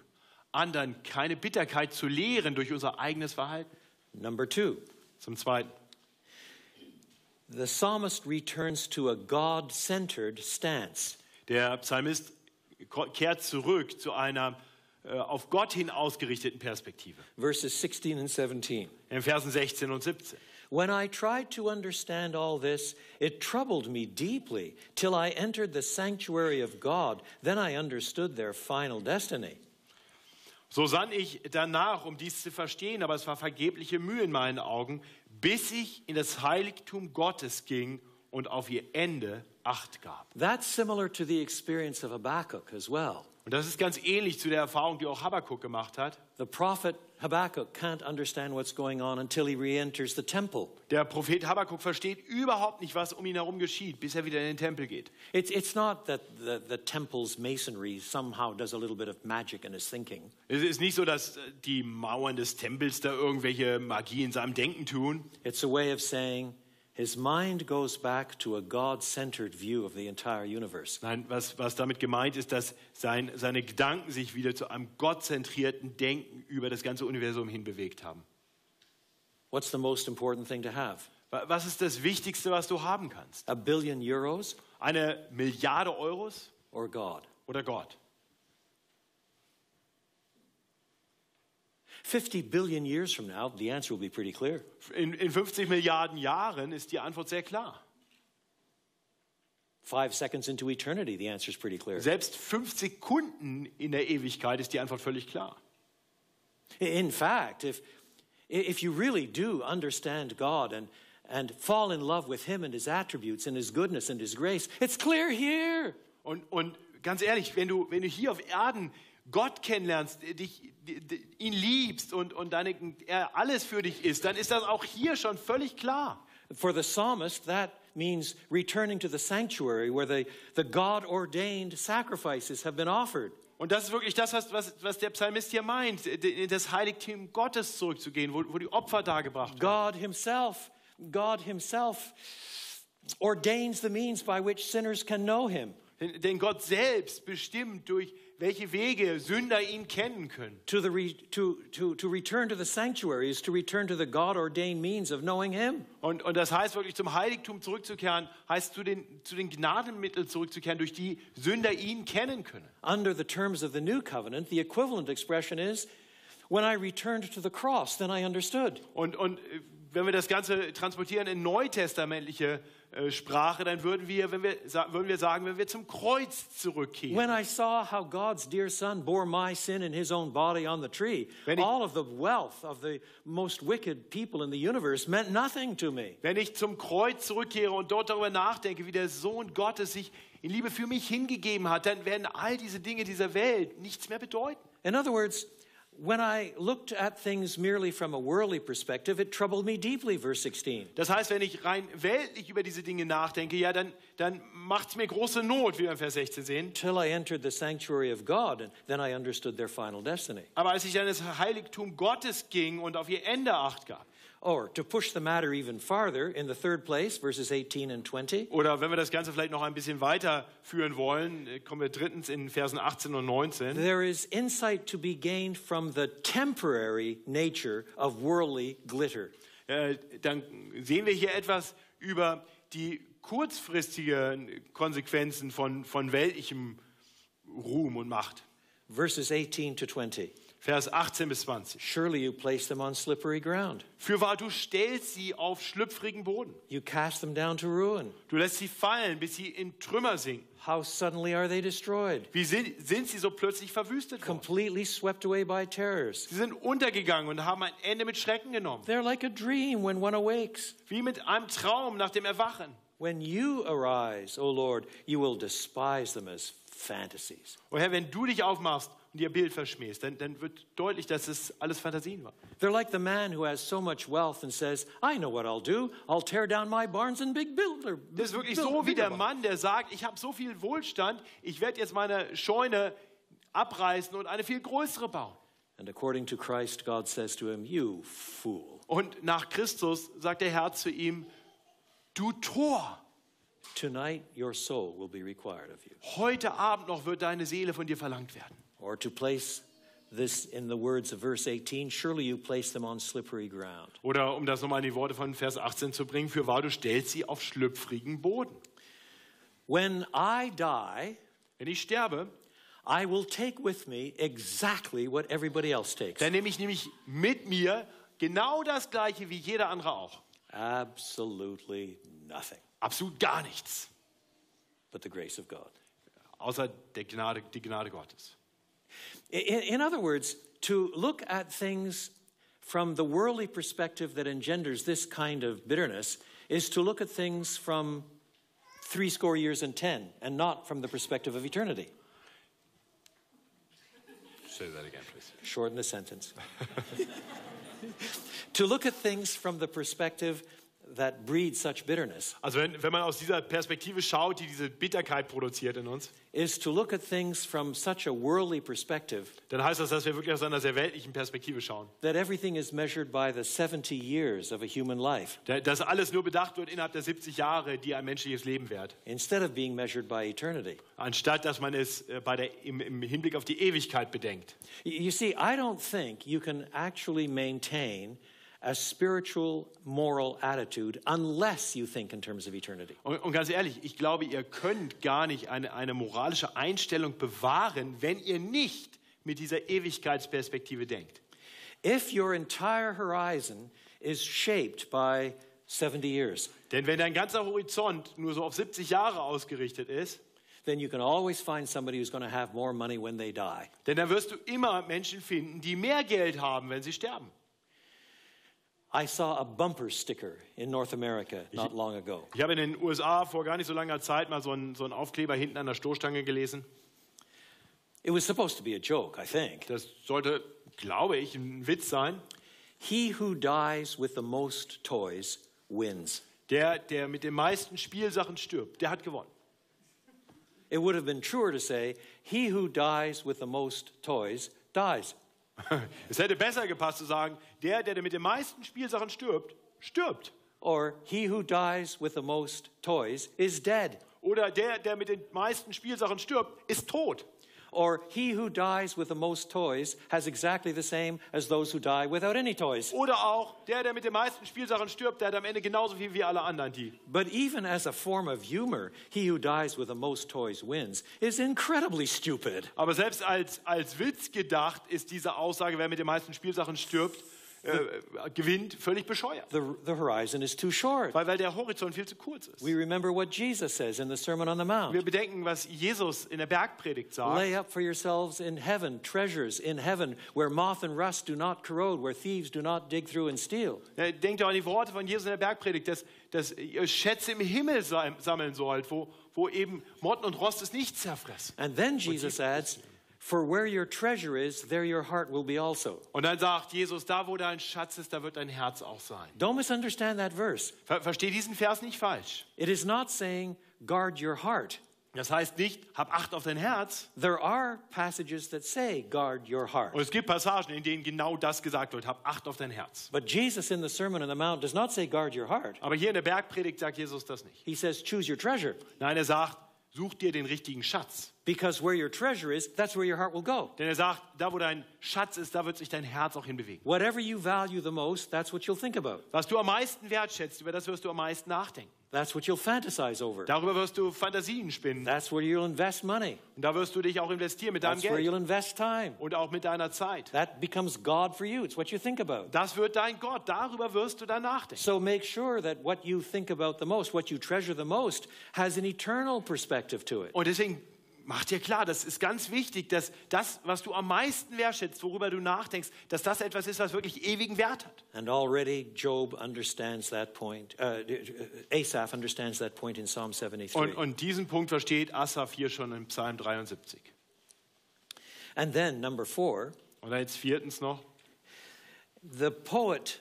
A: anderen keine Bitterkeit zu lehren durch unser eigenes Verhalten.
B: Number two,
A: Zum Zweiten.
B: the psalmist returns to a God centered stance.
A: Der Psalmist kehrt zurück zu einer äh, auf Gott hin ausgerichteten Perspektive.
B: Verses 16 and 17.
A: In Versen 16 und 17.
B: When I tried to understand all this, it troubled me deeply till I entered the sanctuary of God. Then I understood their final destiny.
A: So sann ich danach, um dies zu verstehen, aber es war vergebliche Mühe in meinen Augen, bis ich in das Heiligtum Gottes ging und auf ihr Ende Acht gab.
B: That's similar to the experience of Habakkuk as well.
A: Und das ist ganz ähnlich zu der Erfahrung, die auch Habakkuk gemacht hat.
B: The prophet Habakkuk can't understand what's going on until he re enters the temple.
A: Der Prophet Habakkuk versteht überhaupt nicht, was um ihn herum geschieht, bis er wieder in den Tempel geht.
B: It's, it's not that the, the temple's masonry somehow does a little bit of magic in his thinking.
A: Es ist nicht so, dass äh, die Mauern des Tempels da irgendwelche Magie in seinem Denken tun.
B: It's a way of saying his mind goes back to a God centered view of the entire universe.
A: Nein, was, was damit gemeint ist, dass sein, seine Gedanken sich wieder zu einem gottzentrierten Denken über das ganze Universum hin bewegt haben.
B: What's the most important thing to have?
A: Wa- Was ist das Wichtigste, was du haben kannst?
B: A billion euros
A: Eine Milliarde Euros
B: or God?
A: oder Gott?
B: 50 billion years from now, the answer will be pretty clear.
A: In, in 50 Milliarden Jahren ist die Antwort sehr klar.
B: Five seconds into eternity, the answer is pretty clear.
A: Selbst fünf Sekunden in der Ewigkeit ist die Antwort völlig klar.
B: In fact, if, if you really do understand God and, and fall in love with Him and His attributes and His goodness and His grace, it's clear here.
A: Und, und ganz ehrlich, wenn du, wenn du hier auf Erden Gott kennenlernst, dich, d- d- ihn liebst und, und deine, er alles für dich ist, dann ist das auch hier schon völlig klar.
B: For the psalmist, that means returning to the sanctuary where the, the God ordained sacrifices have been offered.
A: Und das ist wirklich das, was, was, was der Psalmist hier meint, in das Heiligtum Gottes zurückzugehen, wo, wo die Opfer dargebracht werden.
B: God Himself, God Himself ordains the means by which sinners can know Him.
A: Denn Gott selbst bestimmt, durch welche Wege Sünder ihn kennen können.
B: To, the re, to, to, to return to the sanctuary is to return to the God ordained means of knowing Him.
A: Und, und das heißt wirklich zum Heiligtum zurückzukehren, heißt zu den, zu den Gnadenmitteln zurückzukehren, durch die Sünder ihn kennen können.
B: Under the terms of the new covenant, the equivalent expression is when I returned to the cross, then I understood.
A: Und, und äh, wenn wir das Ganze transportieren in neutestamentliche Sprache, dann würden wir, wenn wir, würden wir sagen, wenn wir zum Kreuz zurückkehren.
B: When I saw how God's dear Son bore my sin in his own body on the tree,
A: Wenn ich-
B: all of the wealth of the most wicked people in the universe meant nothing to me.
A: Wenn ich zum Kreuz zurückkehre und dort darüber nachdenke, wie der Sohn Gottes sich in Liebe für mich hingegeben hat, dann werden all diese Dinge dieser Welt nichts mehr bedeuten.
B: In other words, when I looked at things merely from a worldly perspective, it troubled me deeply, verse 16.
A: Das heißt, wenn ich rein weltlich über diese Dinge nachdenke, ja, dann, dann macht es mir große Not, wie wir in Vers 16 sehen.
B: Till I entered the sanctuary of God, and then I understood their final destiny.
A: Aber als ich an das Heiligtum Gottes ging und auf ihr Ende Acht gab,
B: Or to push the matter even farther, in the third place, verses 18 and 20,
A: oder wenn wir das Ganze vielleicht noch ein bisschen weiterführen wollen, äh, kommen wir drittens in Versen 18 und 19.
B: there is insight to be gained from the temporary nature of worldly glitter.
A: Äh, dann sehen wir hier etwas über die kurzfristigen Konsequenzen von, von weltlichem Ruhm und Macht.
B: Verses 18 to 20.
A: Vers 18 bis 20.
B: Surely you place them on slippery ground.
A: Fürwahr, du stellst sie auf schlüpfrigen Boden.
B: You cast them down to ruin.
A: Du lässt sie fallen, bis sie in Trümmer sinken.
B: How suddenly are they destroyed?
A: Wie sind, sind sie so plötzlich verwüstet worden?
B: Completely swept away by terrors.
A: Sie sind untergegangen und haben ein Ende mit Schrecken genommen.
B: They're like a dream when one awakes.
A: Wie mit einem Traum nach dem Erwachen.
B: When you arise, O Lord, you will despise them as fantasies.
A: Und Herr, wenn du dich aufmachst, und ihr Bild verschmähst, dann, dann wird deutlich, dass es alles Fantasien war.
B: They're like the man who has so much wealth and says, I know what I'll do. I'll tear down my barns and big builder.
A: Das ist wirklich so wie der Mann, der sagt, ich habe so viel Wohlstand, ich werde jetzt meine Scheune abreißen und eine viel größere bauen.
B: And according to Christ, God says to him, You fool.
A: Und nach Christus sagt der Herr zu ihm, du Tor,
B: Tonight your soul will be required of you.
A: heute Abend noch wird deine Seele von dir verlangt werden.
B: Or to place this in the words of verse 18, surely you place them on slippery ground.
A: Oder um das nochmal in die Worte von Vers 18 zu bringen, für wahr, du stellst sie auf schlüpfrigen Boden.
B: When I die,
A: Wenn ich sterbe,
B: I will take with me exactly what everybody else takes.
A: dann nehme ich nämlich mit mir genau das Gleiche wie jeder andere auch.
B: Absolutely nothing
A: Absolut gar nichts,
B: but the grace of God.
A: außer der Gnade, die Gnade Gottes.
B: In, in other words, to look at things from the worldly perspective that engenders this kind of bitterness is to look at things from three score years and ten and not from the perspective of eternity.
A: Say that again, please.
B: Shorten the sentence. <laughs> to look at things from the perspective that breeds such bitterness
A: Also wenn, wenn man aus dieser Perspektive schaut, die diese Bitterkeit produziert in uns,
B: is to look at things from such a worldly perspective
A: dann heißt das, dass wir wirklich aus einer sehr weltlichen Perspektive schauen.
B: that everything is measured by the 70 years of a human life
A: Da- Dass alles nur bedacht wird innerhalb der 70 Jahre, die ein menschliches Leben währt.
B: instead of being measured by eternity.
A: Anstatt dass man es äh, bei der, im, im Hinblick auf die Ewigkeit bedenkt.
B: You see, I don't think you can actually maintain a spiritual, moral attitude unless you think in terms of eternity.
A: Und, und ganz ehrlich, ich glaube, ihr könnt gar nicht eine, eine moralische Einstellung bewahren, wenn ihr nicht mit dieser Ewigkeitsperspektive denkt.
B: If your entire horizon is shaped by 70 years,
A: Denn wenn dein ganzer Horizont nur so auf 70 Jahre ausgerichtet ist,
B: then you can always find somebody who's going to have more money when they die.
A: denn dann wirst du immer Menschen finden, die mehr Geld haben, wenn sie sterben.
B: I saw a bumper sticker in North America not long ago.
A: Ich habe in den USA vor gar nicht so langer Zeit mal so einen, so einen Aufkleber hinten an der Stoßstange gelesen.
B: It was supposed to be a joke, I think.
A: Das sollte, glaube ich, ein Witz sein.
B: He who dies with the most toys wins.
A: Der, der mit den meisten Spielsachen stirbt, der hat gewonnen.
B: It would have been truer to say, he who dies with the most toys dies. <laughs>
A: Es hätte besser gepasst zu sagen, der, der mit den meisten Spielsachen stirbt, stirbt.
B: Or he who dies with the most toys is dead.
A: Oder der, der mit den meisten Spielsachen stirbt, ist tot.
B: Or he who dies with the most toys has exactly the same as those who die without any toys.
A: Oder auch der, der mit den meisten Spielsachen stirbt, der hat am Ende genauso viel wie alle anderen die.
B: But even as a form of humor, he who dies with the most toys wins is incredibly stupid.
A: Aber selbst als, als Witz gedacht ist diese Aussage, wer mit den meisten Spielsachen stirbt, äh, gewinnt, völlig bescheuert.
B: The, the horizon is too short.
A: Weil, weil der Horizont viel zu kurz ist.
B: We remember what Jesus says in the Sermon on the
A: Wir
B: Mount.
A: bedenken, was Jesus in der Bergpredigt sagt.
B: Lay up for yourselves in heaven treasures in heaven where moth and rust do not corrode, where thieves do not dig through and steal.
A: Denkt doch an die Worte von Jesus in der Bergpredigt, dass, dass ihr Schätze im Himmel sam- sammeln sollt, wo, wo eben Motten und Rost es nicht zerfressen.
B: And then Jesus adds, For where your treasure is, there your heart will be also.
A: Und dann sagt Jesus, da wo dein Schatz ist, da wird dein Herz auch sein.
B: Don't misunderstand that verse.
A: Ver Versteh diesen Vers nicht falsch.
B: It is not saying, guard your heart.
A: Das heißt nicht, hab Acht auf dein Herz.
B: There are passages that say, guard your heart.
A: Und es gibt Passagen, in denen genau das gesagt wird, hab Acht auf dein Herz.
B: But Jesus in the Sermon on the Mount does not say, guard your heart.
A: Aber hier in der Bergpredigt sagt Jesus das nicht.
B: He says, choose your treasure.
A: Nein, er sagt, such dir den richtigen Schatz.
B: Because where your treasure is, that's where your heart will go.
A: Denn er sagt, da wo dein Schatz ist, da wird sich dein Herz auch hinbewegen.
B: Whatever you value the most, that's what you'll think about.
A: Was du am meisten wertschätzt, über das wirst du am meisten nachdenken.
B: That's what you'll fantasize over.
A: Darüber wirst du Fantasien spinnen.
B: That's where you'll invest money.
A: Und da wirst du dich auch investieren mit deinem
B: That's where
A: Geld
B: you'll invest time.
A: und auch mit deiner Zeit.
B: That becomes God for you. It's what you think about.
A: Das wird dein Gott. Darüber wirst du dann nachdenken.
B: So make sure that what you think about the most, what you treasure the most, has an eternal perspective to it.
A: Und deswegen mach dir klar, das ist ganz wichtig, dass das, was du am meisten wertschätzt, worüber du nachdenkst, dass das etwas ist, was wirklich ewigen Wert hat.
B: And already Job understands that point. Uh, Asaph understands that point in Psalm 73.
A: Und, und diesen Punkt versteht Asaph hier schon im Psalm 73.
B: And then, number four,
A: Und dann jetzt viertens noch,
B: the poet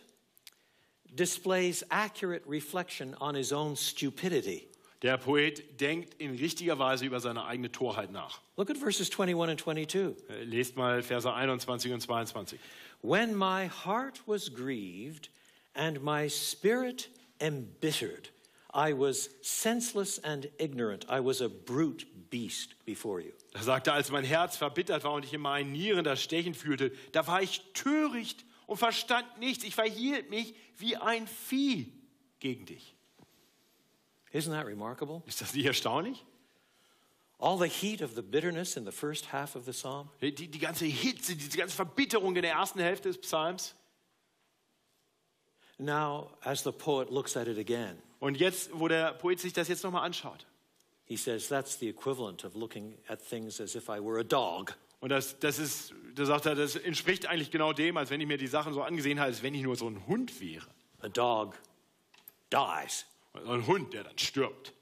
B: displays accurate reflection on his own stupidity.
A: Der Poet denkt in richtiger Weise über seine eigene Torheit nach.
B: Look at verses 21 and 22.
A: Äh, Lest mal Verse 21 und 22.
B: When my heart was grieved and my spirit embittered, I was senseless and ignorant. I was a brute beast before you.
A: Da sagte als mein Herz verbittert war und ich in meinen Nieren das Stechen fühlte, da war ich töricht und verstand nichts. Ich verhielt mich wie ein Vieh gegen dich.
B: Isn't that remarkable?
A: Ist das nicht erstaunlich?
B: All the heat of the bitterness in the first half of the psalm,
A: Die, die ganze Hitze, diese ganze Verbitterung in der ersten Hälfte des Psalms.
B: now as the poet looks at it again,
A: Und jetzt, wo der Poet sich das jetzt nochmal anschaut.
B: he says that's the equivalent of looking at things as if I were a dog.
A: Und das, das ist, da sagt er, das entspricht eigentlich genau dem, als wenn ich mir die Sachen so angesehen habe, als wenn ich nur so ein Hund wäre.
B: A dog dies,
A: So ein Hund, der dann stirbt,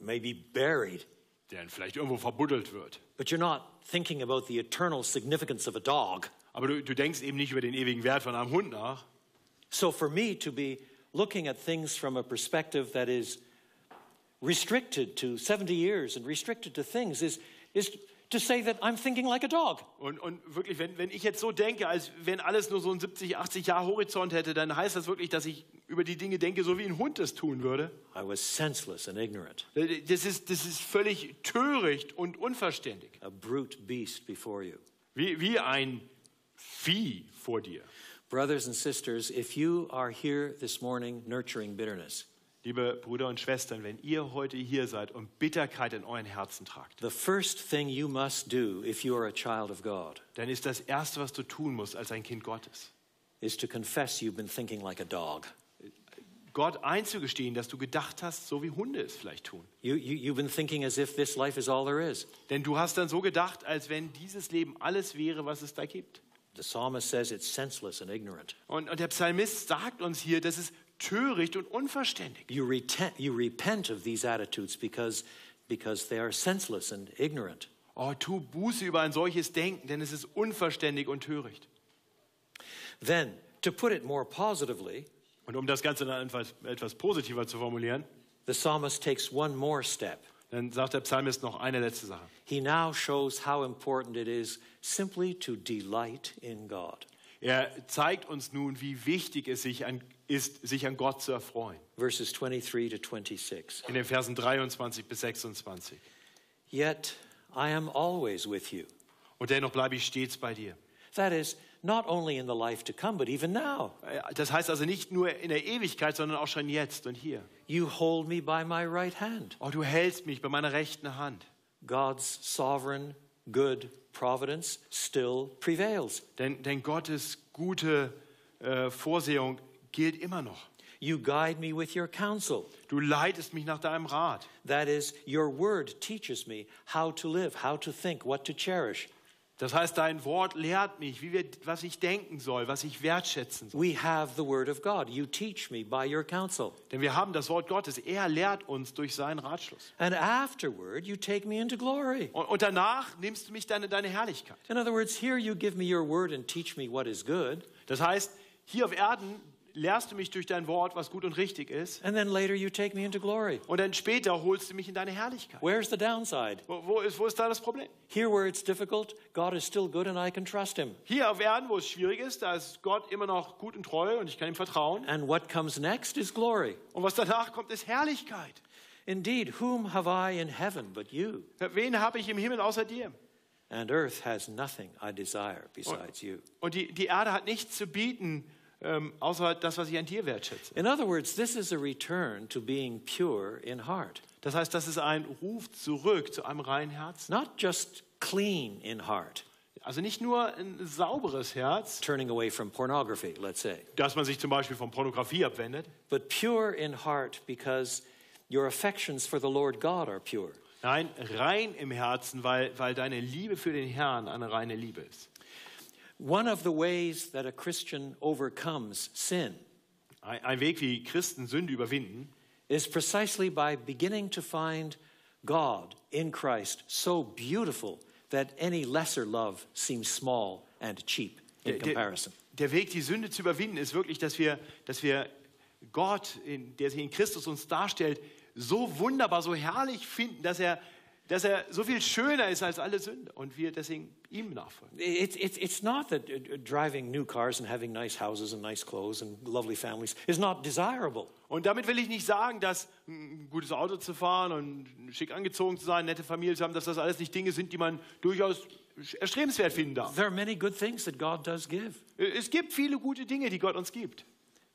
B: maybe buried,
A: der dann vielleicht irgendwo verbuddelt wird.
B: but you're not thinking about the eternal significance of a dog.
A: Aber du, du denkst eben nicht über den ewigen Wert von einem Hund nach.
B: So for me to be looking at things from a perspective that is restricted to 70 years and restricted to things is, is to say that I'm thinking like a dog.
A: Und, und wirklich, wenn, wenn ich jetzt so denke, als wenn alles nur so ein 70, 80 Jahre Horizont hätte, dann heißt das wirklich, dass ich über die Dinge denke, so wie ein Hund das tun würde.
B: I was senseless and ignorant,
A: Das ist, das ist völlig töricht und unverständig.
B: a brute beast before you.
A: Wie, wie ein Vieh vor dir.
B: Brothers and sisters, if you are here this morning nurturing bitterness,
A: Liebe Brüder und Schwestern, wenn ihr heute hier seid und Bitterkeit in euren Herzen tragt,
B: the first thing you must do if you are a child of God
A: dann ist das Erste, was du tun musst als ein Kind Gottes,
B: is to confess you've been thinking like a dog.
A: Gott einzugestehen, dass du gedacht hast, so wie Hunde es vielleicht tun.
B: You, you, you've been thinking as if this life is all there is.
A: Denn du hast dann so gedacht, als wenn dieses Leben alles wäre, was es da gibt.
B: The psalmist says it's senseless and ignorant.
A: Und, und der Psalmist sagt uns hier, das ist töricht und unverständig.
B: You, you repent of these attitudes because, because they are senseless and ignorant.
A: Oh, tu Buße über ein solches Denken, denn es ist unverständig und töricht.
B: Then, to put it more positively,
A: Und um das Ganze dann etwas, etwas positiver zu formulieren,
B: the psalmist takes one more step.
A: dann sagt der Psalmist noch eine letzte Sache.
B: He now shows how important it is simply to delight in God.
A: Er zeigt uns nun, wie wichtig es sich an, ist, sich an Gott zu erfreuen.
B: Verses 23 to 26.
A: In den Versen 23 bis 26.
B: Yet I am always with you.
A: Und dennoch bleibe ich stets bei dir.
B: That is, not only in the life to come, but even now.
A: Äh, Das heißt also nicht nur in der Ewigkeit, sondern auch schon jetzt und hier.
B: You hold me by my right hand.
A: Oh, du hältst mich bei meiner rechten Hand.
B: God's sovereign, good providence still prevails.
A: Denn, denn Gottes gute äh, Vorsehung gilt immer noch.
B: You guide me with your counsel.
A: Du leitest mich nach deinem Rat.
B: That is, your word teaches me how to live, how to think, what to cherish.
A: Das heißt, dein Wort lehrt mich, wie wir, was ich denken soll, was ich wertschätzen soll.
B: We have the word of God. You teach me by your counsel.
A: Denn wir haben das Wort Gottes. Er lehrt uns durch seinen Ratschluss.
B: And afterward, you take me into glory.
A: Und, und danach nimmst du mich deine, deine Herrlichkeit.
B: In other words, here you give me your word and teach me what is good.
A: Das heißt, hier auf Erden lehrst du mich durch dein Wort, was gut und richtig ist.
B: And then later you take me into glory.
A: Und dann später holst du mich in deine Herrlichkeit.
B: Where's the downside?
A: Wo, wo, ist, wo ist da das Problem?
B: Here, where it's difficult, God is still good and I can trust Him.
A: Hier auf Erden, wo es schwierig ist, da ist Gott immer noch gut und treu und ich kann ihm vertrauen.
B: And what comes next is glory.
A: Und was danach kommt, ist Herrlichkeit.
B: Indeed, whom have I in heaven but you?
A: Wen habe ich im Himmel außer dir?
B: And earth has nothing I desire besides you.
A: Und die, die Erde hat nichts zu bieten, ähm, außer das, was ich an dir wertschätze.
B: In other words, this is a return to being pure in heart,
A: Das heißt, das ist ein Ruf zurück zu einem reinen Herzen.
B: not just clean in heart,
A: Also nicht nur ein sauberes Herz,
B: turning away from pornography, let's say,
A: dass man sich zum Beispiel von Pornografie abwendet.
B: but pure in heart because your affections for the Lord God are pure.
A: Nein, rein im Herzen, weil, weil deine Liebe für den Herrn eine reine Liebe ist.
B: One of the ways that a Christian overcomes sin
A: Ein, ein Weg, wie Christen Sünde überwinden,
B: is precisely by beginning to find God in Christ so beautiful that any lesser love seems small and cheap in
A: Der, der,
B: comparison.
A: der Weg, die Sünde zu überwinden, ist wirklich, dass wir, dass wir Gott, in, der sich in Christus uns darstellt, so wunderbar, so herrlich finden, dass er, dass er so viel schöner ist als alle Sünde und wir deswegen ihm nachfolgen.
B: It's, it's, it's not that uh, uh, driving new cars and having nice houses and nice clothes and lovely families is not desirable.
A: Und damit will ich nicht sagen, dass ein gutes Auto zu fahren und schick angezogen zu sein, nette Familie zu haben, dass das alles nicht Dinge sind, die man durchaus erstrebenswert finden darf.
B: There are many good things that God does give.
A: Es gibt viele gute Dinge, die Gott uns gibt.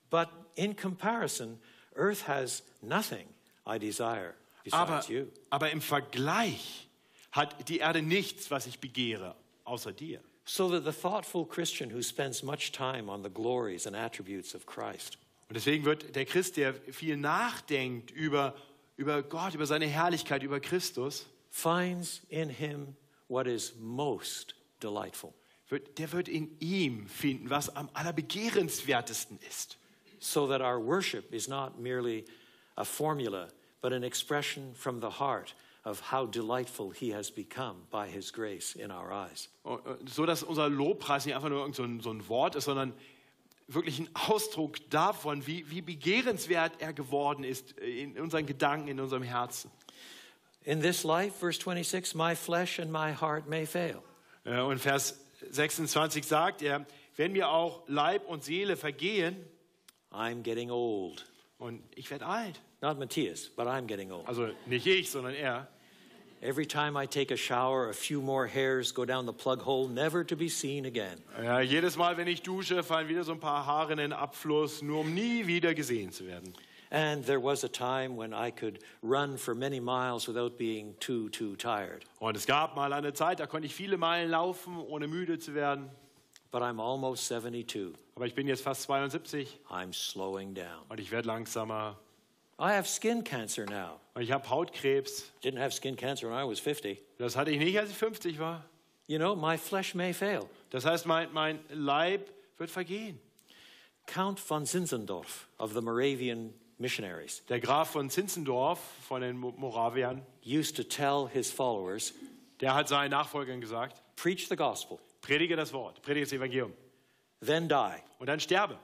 B: But in comparison, earth has nothing I desire
A: Aber, aber im Vergleich hat die Erde nichts, was ich begehre, außer dir.
B: So that the thoughtful Christian who spends much time on the glories and attributes of Christ
A: Und deswegen wird der Christ, der viel nachdenkt über, über Gott, über seine Herrlichkeit, über Christus,
B: finds in him what is most delightful.
A: wird, der wird in ihm finden, was am allerbegehrenswertesten ist.
B: So that our worship is not merely a formula, but an expression from the heart of how delightful he has become by his grace in our eyes.
A: Und- und So dass unser Lobpreis nicht einfach nur irgend so ein, so ein Wort ist, sondern wirklich ein Ausdruck davon, wie, wie begehrenswert er geworden ist in unseren Gedanken, in unserem Herzen.
B: In this life, verse 26, my flesh and my heart may fail.
A: Äh, Und Vers 26 sagt er, wenn mir auch Leib und Seele vergehen,
B: I'm getting old.
A: und ich werde alt.
B: Not Matthias, but I'm getting old.
A: Also nicht ich, sondern er.
B: Every time I take a shower, a few more hairs go down the plug hole, never to be seen again.
A: Ja, jedes Mal, wenn ich dusche, fallen wieder so ein paar Haare in den Abfluss, nur um nie wieder gesehen zu werden.
B: And there was a time when I could run for many miles without being too, too tired.
A: Und es gab mal eine Zeit, da konnte ich viele Meilen laufen, ohne müde zu werden.
B: But I'm almost 72.
A: Aber ich bin jetzt fast 72
B: I'm slowing down.
A: und ich werde langsamer.
B: I have skin cancer now.
A: Und ich habe Hautkrebs.
B: Didn't have skin cancer when I was 50.
A: Das hatte ich nicht, als ich 50 war.
B: You know, my flesh may fail.
A: Das heißt, mein, mein Leib wird vergehen.
B: Count von Zinzendorf of the Moravian missionaries
A: Der Graf von Zinzendorf, von den Mo- Moraviern,
B: used to tell his followers,
A: der hat seinen Nachfolgern gesagt,
B: preach the gospel,
A: predige das Wort, predige das Evangelium
B: then die,
A: und dann sterbe.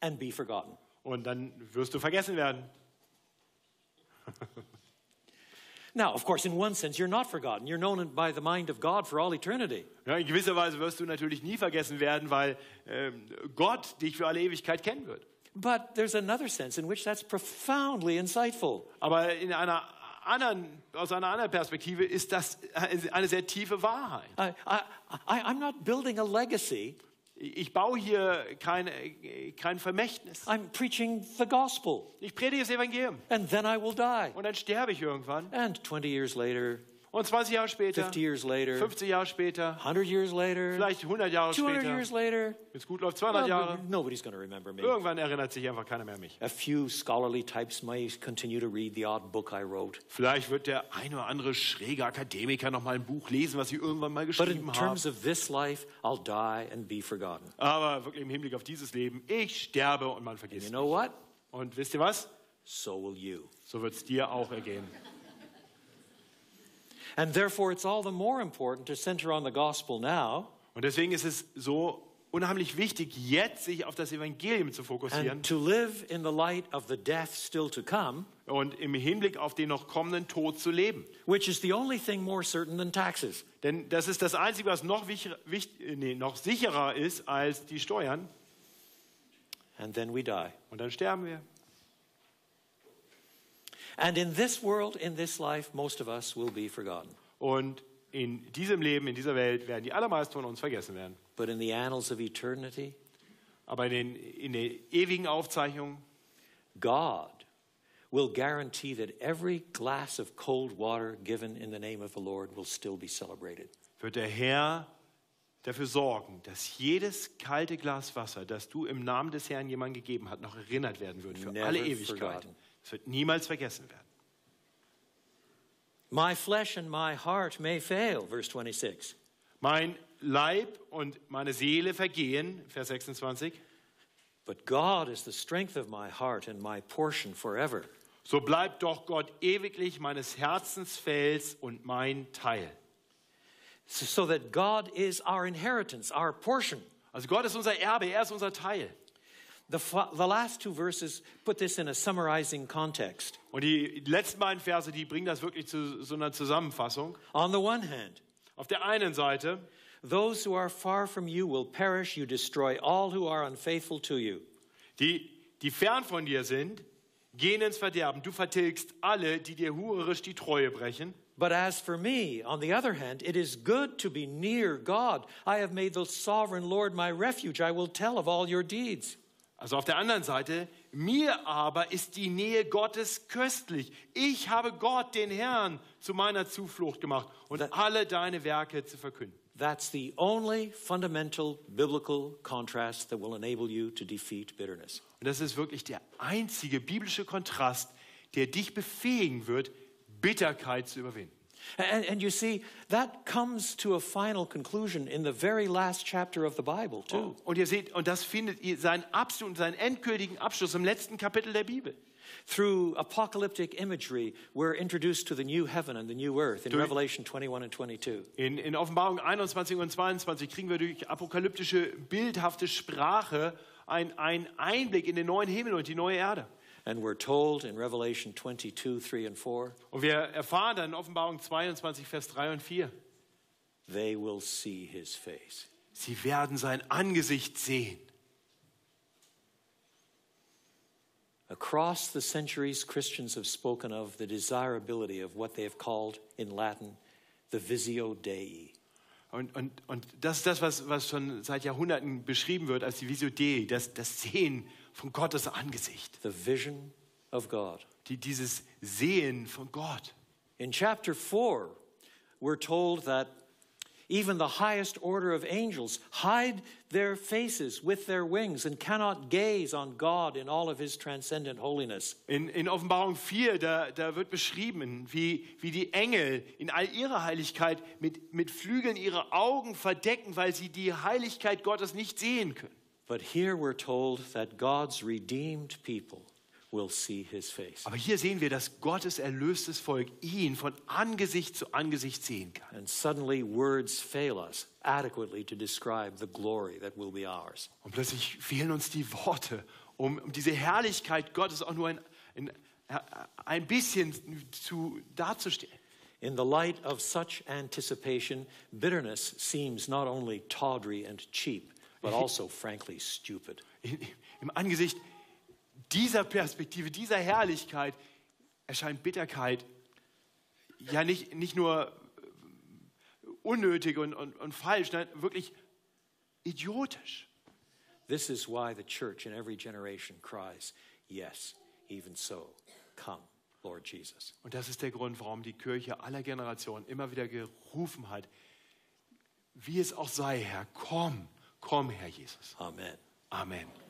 B: and be forgotten.
A: Und dann wirst du vergessen werden. <laughs>
B: Now, of course, in one sense, you're not forgotten. You're known by the mind of God for all eternity.
A: Ja, in gewisser Weise wirst du natürlich nie vergessen werden, weil ähm, Gott dich für alle Ewigkeit kennen wird.
B: But there's another sense in which that's profoundly insightful.
A: Aber in einer anderen, aus einer anderen Perspektive ist das eine sehr tiefe Wahrheit.
B: I, I, I, I'm not building a legacy,
A: Ich baue hier kein, kein Vermächtnis.
B: I'm preaching the gospel,
A: Ich predige das Evangelium
B: and then I will die.
A: und dann sterbe ich irgendwann.
B: And 20 years later,
A: Und 20 Jahre später,
B: 50 years later,
A: 50 Jahre später,
B: 100 years later,
A: vielleicht 100 Jahre
B: 200
A: später,
B: years later,
A: wenn es gut läuft, 200 Jahre.
B: well, nobody's going to remember me.
A: Irgendwann erinnert sich einfach keiner mehr an mich.
B: A few scholarly types may continue to read the odd book I wrote.
A: Vielleicht wird der ein oder andere schräge Akademiker noch mal ein Buch lesen, was ich irgendwann mal
B: But
A: geschrieben
B: in
A: habe.
B: terms of this life, I'll die and be forgotten.
A: Aber wirklich im Hinblick auf dieses Leben, ich sterbe und man
B: You
A: vergisst.
B: know what?
A: Und wisst ihr was?
B: So will you.
A: So wird es dir auch ergehen.
B: And therefore, it's all the more important to center on the gospel now
A: Und deswegen ist es so unheimlich wichtig, jetzt sich auf das Evangelium zu fokussieren
B: and to live in the light of the death still to come,
A: und im Hinblick auf den noch kommenden Tod zu leben.
B: which is the only thing more certain than taxes.
A: Denn das ist das Einzige, was noch, wichtig, wicht- nee, noch sicherer ist als die Steuern.
B: And then we die.
A: Und dann sterben wir.
B: And in this world, in this life, most of us will be forgotten.
A: Und in diesem Leben, in dieser Welt werden die allermeisten von uns vergessen werden.
B: But in the annals of eternity,
A: Aber in den, in den ewigen Aufzeichnungen
B: God will guarantee that every glass of cold water given in the name of the Lord will still be celebrated.
A: wird der Herr dafür sorgen, dass jedes kalte Glas Wasser, das du im Namen des Herrn jemandem gegeben hast, noch erinnert werden wird für
B: Never
A: alle Ewigkeit.
B: forgotten.
A: Es wird niemals vergessen werden.
B: My flesh and my heart may fail, verse 26.
A: Mein Leib und meine Seele vergehen, Vers 26.
B: But God is the strength of my heart and my portion forever.
A: So bleibt doch Gott ewiglich meines Herzens Fels und mein Teil.
B: so that God is our inheritance, our portion.
A: Also Gott ist unser Erbe, er ist unser Teil.
B: The, the last two verses put this in a summarizing context.
A: Und die letzten beiden Verse, die bringen das wirklich zu so einer Zusammenfassung.
B: On the one hand,
A: Auf der einen Seite,
B: those who are far from you will perish, you destroy all who are unfaithful to you.
A: die, die fern von dir sind, gehen ins Verderben. Du vertilgst alle, die dir hurerisch die Treue brechen.
B: But as for me, on the other hand, it is good to be near God. I have made the sovereign Lord my refuge. I will tell of all your deeds.
A: Also auf der anderen Seite, mir aber ist die Nähe Gottes köstlich. Ich habe Gott, den Herrn, zu meiner Zuflucht gemacht und alle deine Werke zu verkünden.
B: That's the only fundamental biblical contrast that will enable you to defeat bitterness.
A: Und das ist wirklich der einzige biblische Kontrast, der dich befähigen wird, Bitterkeit zu überwinden.
B: And, and you see, that comes to a final conclusion in the very last chapter of the Bible, too.
A: Und ihr seht, und das findet ihr seinen absoluten, seinen endgültigen Abschluss im letzten Kapitel der Bibel.
B: Through apocalyptic imagery, we're introduced to the new heaven and the new earth in
A: Durch-
B: Revelation 21 and 22.
A: In, in Offenbarung 21 und 22 kriegen wir durch apokalyptische, bildhafte Sprache einen Einblick in den neuen Himmel und die neue Erde.
B: And we're told in Revelation 22, 3 and 4,
A: Und wir erfahren dann in Offenbarung 22, Vers 3 und 4,
B: they will see his face.
A: sie werden sein Angesicht sehen.
B: Across the centuries, Christians have spoken of the desirability of what they have called in Latin the visio Dei.
A: Und, und, und das ist das, was, was schon seit Jahrhunderten beschrieben wird als die Visio Dei, das, das Sehen von Gottes Angesicht,
B: the vision of God.
A: die, dieses Sehen von Gott.
B: In chapter 4, we're told that even the highest order of angels hide their faces with their wings and cannot gaze on God in all of his transcendent holiness.
A: In, in Offenbarung 4, da, da wird beschrieben, wie, wie die Engel in all ihrer Heiligkeit mit, mit Flügeln ihre Augen verdecken, weil sie die Heiligkeit Gottes nicht sehen können.
B: But here we're told that God's redeemed people will see his face.
A: Aber hier sehen wir, dass Gottes erlöstes Volk ihn von Angesicht zu Angesicht sehen kann.
B: And suddenly words fail us adequately to describe the glory that will be ours.
A: Und plötzlich fehlen uns die Worte, um, um diese Herrlichkeit Gottes auch nur ein, ein, ein bisschen zu, darzustellen.
B: In the light of such anticipation, bitterness seems not only tawdry and cheap, but also frankly stupid.
A: In, Im Angesicht dieser Perspektive, dieser Herrlichkeit erscheint Bitterkeit ja nicht, nicht nur äh, unnötig und, und, und falsch, nein, wirklich idiotisch.
B: This is why the church in every generation cries, Yes, even so, come, Lord Jesus.
A: Und das ist der Grund, warum die Kirche aller Generationen immer wieder gerufen hat, wie es auch sei, Herr, komm, komm, Herr Jesus.
B: Amen.
A: Amen.